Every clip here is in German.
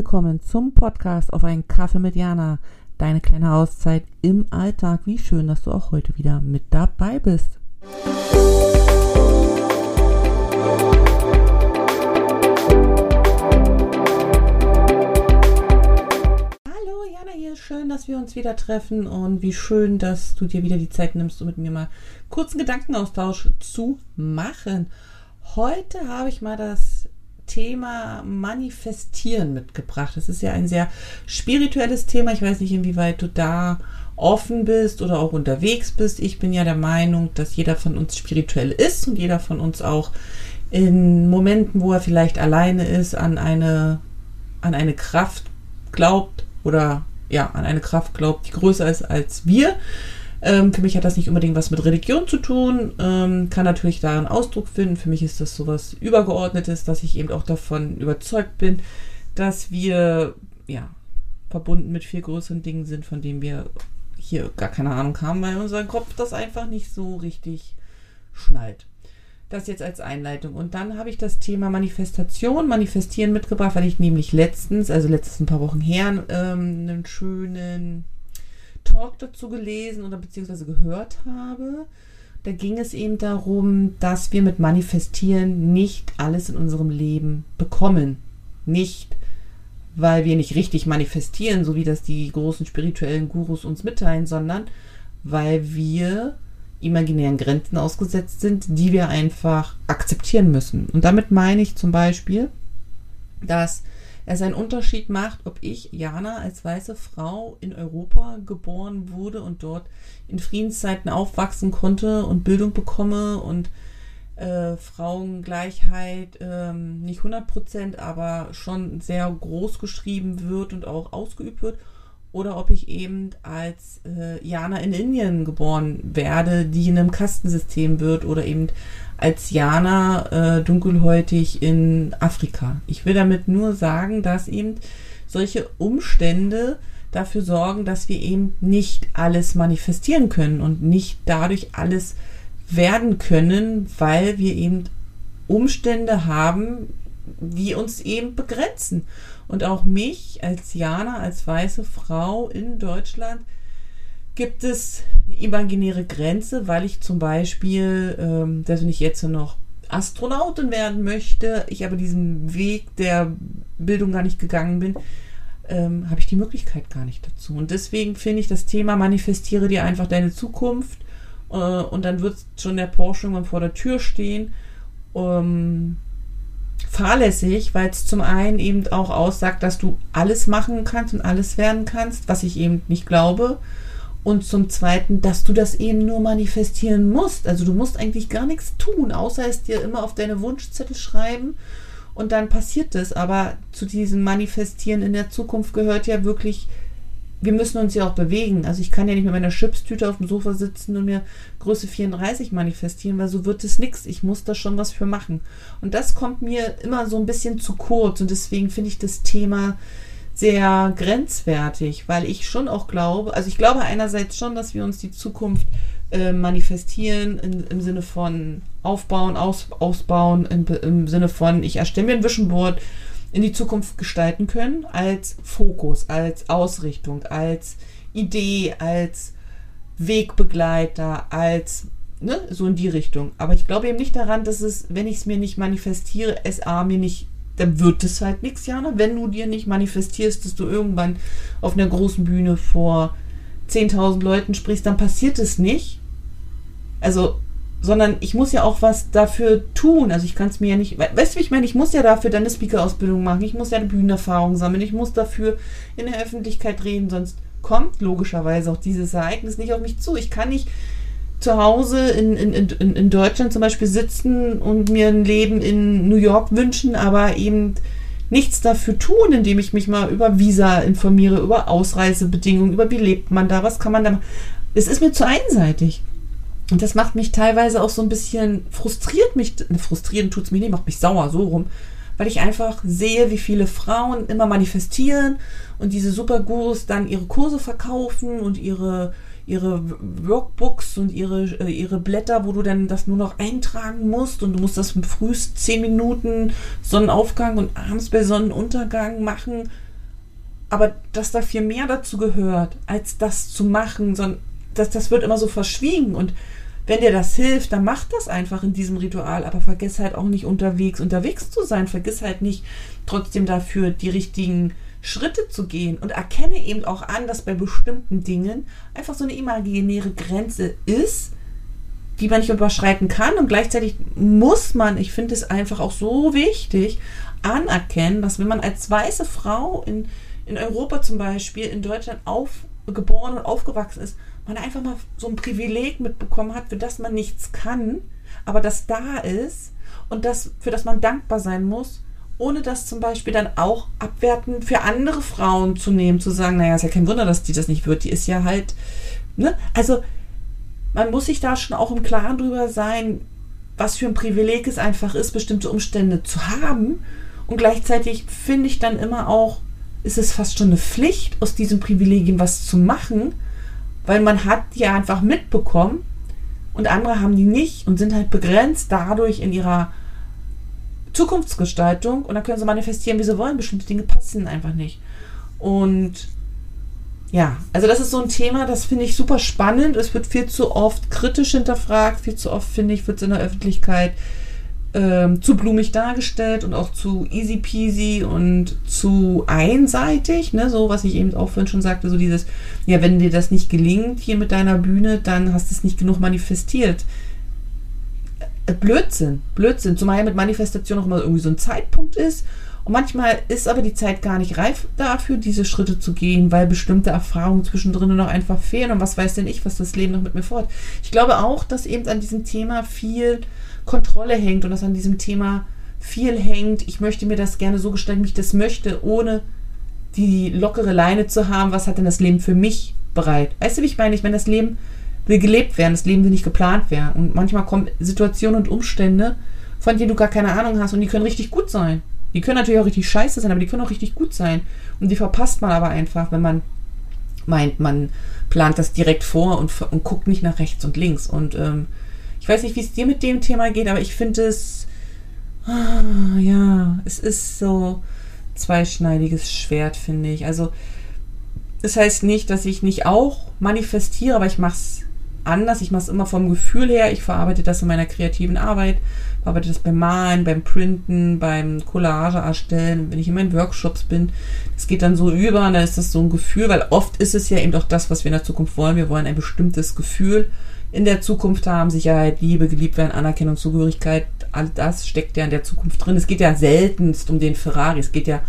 Willkommen zum Podcast auf einen Kaffee mit Jana. Deine kleine Auszeit im Alltag. Wie schön, dass du auch heute wieder mit dabei bist. Hallo Jana hier, schön, dass wir uns wieder treffen und wie schön, dass du dir wieder die Zeit nimmst, um mit mir mal kurzen Gedankenaustausch zu machen. Heute habe ich mal das Thema Manifestieren mitgebracht. Das ist ja ein sehr spirituelles Thema. Ich weiß nicht, inwieweit du da offen bist oder auch unterwegs bist. Ich bin ja der Meinung, dass jeder von uns spirituell ist und jeder von uns auch in Momenten, wo er vielleicht alleine ist, an eine, an eine Kraft glaubt oder ja, an eine Kraft glaubt, die größer ist als wir. Ähm, für mich hat das nicht unbedingt was mit Religion zu tun, ähm, kann natürlich darin Ausdruck finden. Für mich ist das sowas Übergeordnetes, dass ich eben auch davon überzeugt bin, dass wir ja verbunden mit viel größeren Dingen sind, von denen wir hier gar keine Ahnung haben, weil unser Kopf das einfach nicht so richtig schnallt. Das jetzt als Einleitung. Und dann habe ich das Thema Manifestation, Manifestieren mitgebracht, weil ich nämlich letztens, also letztes ein paar Wochen her, ähm, einen schönen Talk dazu gelesen oder beziehungsweise gehört habe. Da ging es eben darum, dass wir mit Manifestieren nicht alles in unserem Leben bekommen. Nicht, weil wir nicht richtig manifestieren, so wie das die großen spirituellen Gurus uns mitteilen, sondern weil wir imaginären Grenzen ausgesetzt sind, die wir einfach akzeptieren müssen. Und damit meine ich zum Beispiel, dass es einen Unterschied macht, ob ich, Jana, als weiße Frau in Europa geboren wurde und dort in Friedenszeiten aufwachsen konnte und Bildung bekomme und äh, Frauengleichheit ähm, nicht 100 Prozent, aber schon sehr groß geschrieben wird und auch ausgeübt wird. Oder ob ich eben als äh, Jana in Indien geboren werde, die in einem Kastensystem wird oder eben als Jana äh, dunkelhäutig in Afrika. Ich will damit nur sagen, dass eben solche Umstände dafür sorgen, dass wir eben nicht alles manifestieren können und nicht dadurch alles werden können, weil wir eben Umstände haben, die uns eben begrenzen. Und auch mich als Jana, als weiße Frau in Deutschland, gibt es eine imaginäre Grenze, weil ich zum Beispiel, ähm, dass ich jetzt noch Astronautin werden möchte, ich aber diesen Weg der Bildung gar nicht gegangen bin, ähm, habe ich die Möglichkeit gar nicht dazu. Und deswegen finde ich das Thema manifestiere dir einfach deine Zukunft äh, und dann wird schon der Porsche irgendwann vor der Tür stehen. Ähm, fahrlässig, weil es zum einen eben auch aussagt, dass du alles machen kannst und alles werden kannst, was ich eben nicht glaube. Und zum Zweiten, dass du das eben nur manifestieren musst. Also du musst eigentlich gar nichts tun, außer es dir immer auf deine Wunschzettel schreiben und dann passiert es. Aber zu diesem Manifestieren in der Zukunft gehört ja wirklich, wir müssen uns ja auch bewegen. Also ich kann ja nicht mit meiner Chipstüte auf dem Sofa sitzen und mir Größe 34 manifestieren, weil so wird es nichts. Ich muss da schon was für machen. Und das kommt mir immer so ein bisschen zu kurz und deswegen finde ich das Thema sehr grenzwertig, weil ich schon auch glaube, also ich glaube einerseits schon, dass wir uns die Zukunft äh, manifestieren in, im Sinne von aufbauen, aus, ausbauen, in, im Sinne von ich erstelle mir ein Vision Board, in die Zukunft gestalten können, als Fokus, als Ausrichtung, als Idee, als Wegbegleiter, als ne, so in die Richtung. Aber ich glaube eben nicht daran, dass es, wenn ich es mir nicht manifestiere, es A mir nicht dann wird es halt nichts, Jana. Wenn du dir nicht manifestierst, dass du irgendwann auf einer großen Bühne vor 10.000 Leuten sprichst, dann passiert es nicht. Also, sondern ich muss ja auch was dafür tun. Also ich kann es mir ja nicht, weißt du, wie ich meine, ich muss ja dafür dann eine Speaker-Ausbildung machen, ich muss ja eine Bühnenerfahrung sammeln, ich muss dafür in der Öffentlichkeit reden, sonst kommt logischerweise auch dieses Ereignis nicht auf mich zu. Ich kann nicht zu Hause in, in, in, in Deutschland zum Beispiel sitzen und mir ein Leben in New York wünschen, aber eben nichts dafür tun, indem ich mich mal über Visa informiere, über Ausreisebedingungen, über wie lebt man da, was kann man da machen. Es ist mir zu einseitig. Und das macht mich teilweise auch so ein bisschen, frustriert mich, ne, frustrieren tut es mir nicht, macht mich sauer, so rum, weil ich einfach sehe, wie viele Frauen immer manifestieren und diese Supergurus dann ihre Kurse verkaufen und ihre ihre Workbooks und ihre, äh, ihre Blätter, wo du dann das nur noch eintragen musst und du musst das frühst 10 Minuten Sonnenaufgang und abends bei Sonnenuntergang machen. Aber dass da viel mehr dazu gehört, als das zu machen, sondern das, das wird immer so verschwiegen und wenn dir das hilft, dann mach das einfach in diesem Ritual, aber vergiss halt auch nicht unterwegs unterwegs zu sein, vergiss halt nicht trotzdem dafür die richtigen Schritte zu gehen. Und erkenne eben auch an, dass bei bestimmten Dingen einfach so eine imaginäre Grenze ist, die man nicht überschreiten kann. Und gleichzeitig muss man, ich finde es einfach auch so wichtig, anerkennen, dass wenn man als weiße Frau in, in Europa zum Beispiel, in Deutschland aufgeboren und aufgewachsen ist, man einfach mal so ein Privileg mitbekommen hat, für das man nichts kann, aber das da ist und das, für das man dankbar sein muss ohne das zum Beispiel dann auch abwertend für andere Frauen zu nehmen, zu sagen, naja, ist ja kein Wunder, dass die das nicht wird, die ist ja halt, ne? Also man muss sich da schon auch im Klaren drüber sein, was für ein Privileg es einfach ist, bestimmte Umstände zu haben. Und gleichzeitig finde ich dann immer auch, ist es fast schon eine Pflicht, aus diesen Privilegien was zu machen, weil man hat die einfach mitbekommen und andere haben die nicht und sind halt begrenzt dadurch in ihrer Zukunftsgestaltung und dann können sie manifestieren, wie sie wollen. Bestimmte Dinge passen einfach nicht. Und ja, also das ist so ein Thema, das finde ich super spannend. Es wird viel zu oft kritisch hinterfragt, viel zu oft, finde ich, wird es in der Öffentlichkeit ähm, zu blumig dargestellt und auch zu easy peasy und zu einseitig, ne? so was ich eben auch vorhin schon sagte, so dieses, ja, wenn dir das nicht gelingt hier mit deiner Bühne, dann hast du es nicht genug manifestiert. Blödsinn, Blödsinn. Zumal ja mit Manifestation auch immer irgendwie so ein Zeitpunkt ist. Und manchmal ist aber die Zeit gar nicht reif dafür, diese Schritte zu gehen, weil bestimmte Erfahrungen zwischendrin noch einfach fehlen. Und was weiß denn ich, was das Leben noch mit mir fort. Ich glaube auch, dass eben an diesem Thema viel Kontrolle hängt und dass an diesem Thema viel hängt. Ich möchte mir das gerne so gestalten, wie ich das möchte, ohne die lockere Leine zu haben. Was hat denn das Leben für mich bereit? Weißt du, wie ich meine? Ich meine, das Leben will gelebt werden, das Leben will nicht geplant werden. Und manchmal kommen Situationen und Umstände, von denen du gar keine Ahnung hast und die können richtig gut sein. Die können natürlich auch richtig scheiße sein, aber die können auch richtig gut sein. Und die verpasst man aber einfach, wenn man meint, man plant das direkt vor und, und guckt nicht nach rechts und links. Und ähm, ich weiß nicht, wie es dir mit dem Thema geht, aber ich finde es, ah, ja, es ist so zweischneidiges Schwert, finde ich. Also, das heißt nicht, dass ich nicht auch manifestiere, aber ich mache es anders. Ich mache es immer vom Gefühl her. Ich verarbeite das in meiner kreativen Arbeit, verarbeite das beim Malen, beim Printen, beim Collage erstellen, wenn ich in meinen Workshops bin. Das geht dann so über und dann ist das so ein Gefühl, weil oft ist es ja eben doch das, was wir in der Zukunft wollen. Wir wollen ein bestimmtes Gefühl in der Zukunft haben. Sicherheit, Liebe, geliebt werden, Anerkennung, Zugehörigkeit. All das steckt ja in der Zukunft drin. Es geht ja seltenst um den Ferrari. Es geht ja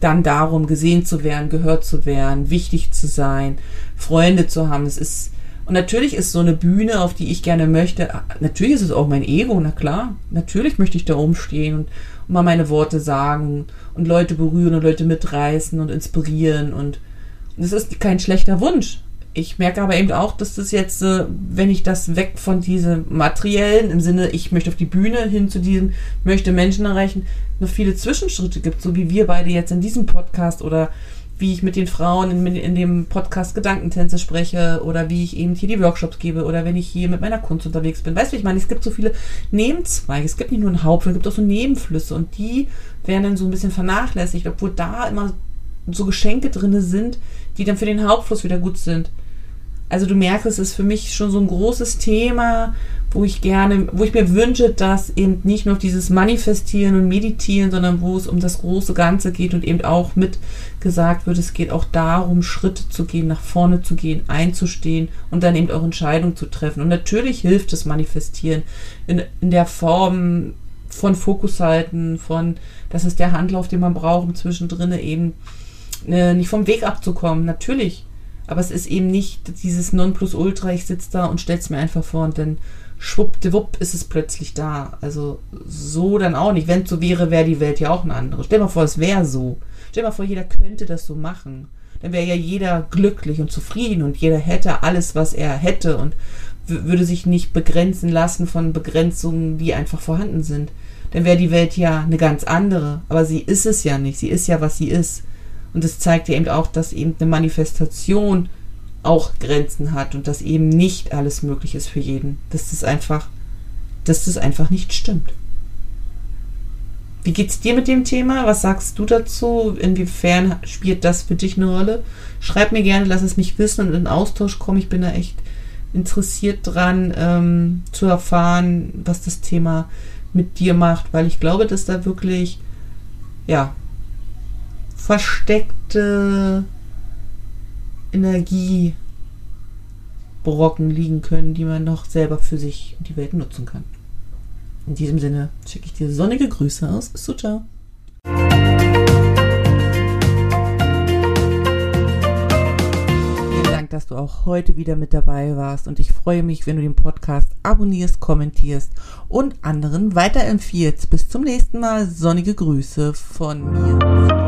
dann darum, gesehen zu werden, gehört zu werden, wichtig zu sein, Freunde zu haben. Es ist und natürlich ist so eine Bühne, auf die ich gerne möchte, natürlich ist es auch mein Ego, na klar. Natürlich möchte ich da rumstehen und, und mal meine Worte sagen und Leute berühren und Leute mitreißen und inspirieren und das ist kein schlechter Wunsch. Ich merke aber eben auch, dass das jetzt, äh, wenn ich das weg von diesem materiellen, im Sinne, ich möchte auf die Bühne hin zu diesem, möchte Menschen erreichen, noch viele Zwischenschritte gibt, so wie wir beide jetzt in diesem Podcast oder wie ich mit den Frauen in, in, dem Podcast Gedankentänze spreche oder wie ich eben hier die Workshops gebe oder wenn ich hier mit meiner Kunst unterwegs bin. Weißt du, ich meine, es gibt so viele Nebenzweige. Es gibt nicht nur einen Hauptfluss, es gibt auch so Nebenflüsse und die werden dann so ein bisschen vernachlässigt, obwohl da immer so Geschenke drin sind, die dann für den Hauptfluss wieder gut sind. Also du merkst, es ist für mich schon so ein großes Thema, wo ich gerne, wo ich mir wünsche, dass eben nicht nur dieses Manifestieren und Meditieren, sondern wo es um das große Ganze geht und eben auch mit gesagt wird, es geht auch darum, Schritte zu gehen, nach vorne zu gehen, einzustehen und dann eben auch Entscheidungen zu treffen. Und natürlich hilft das Manifestieren in, in der Form von Fokus halten, von, das ist der Handlauf, den man braucht, um zwischendrin eben äh, nicht vom Weg abzukommen. Natürlich. Aber es ist eben nicht dieses Nonplusultra, ich sitze da und stell's mir einfach vor und dann schwuppdiwupp ist es plötzlich da. Also so dann auch nicht. Wenn es so wäre, wäre die Welt ja auch eine andere. Stell dir mal vor, es wäre so. Stell dir mal vor, jeder könnte das so machen. Dann wäre ja jeder glücklich und zufrieden und jeder hätte alles, was er hätte und würde sich nicht begrenzen lassen von Begrenzungen, die einfach vorhanden sind. Dann wäre die Welt ja eine ganz andere. Aber sie ist es ja nicht. Sie ist ja, was sie ist. Und das zeigt ja eben auch, dass eben eine Manifestation auch Grenzen hat und dass eben nicht alles möglich ist für jeden. Dass das einfach, dass das einfach nicht stimmt. Wie geht's dir mit dem Thema? Was sagst du dazu? Inwiefern spielt das für dich eine Rolle? Schreib mir gerne, lass es mich wissen und in Austausch kommen. Ich bin da echt interessiert dran, ähm, zu erfahren, was das Thema mit dir macht, weil ich glaube, dass da wirklich, ja, versteckte Energiebrocken liegen können, die man noch selber für sich und die Welt nutzen kann. In diesem Sinne schicke ich dir sonnige Grüße aus Sucha. Vielen Dank, dass du auch heute wieder mit dabei warst und ich freue mich, wenn du den Podcast abonnierst, kommentierst und anderen weiterempfiehlst. Bis zum nächsten Mal. Sonnige Grüße von mir.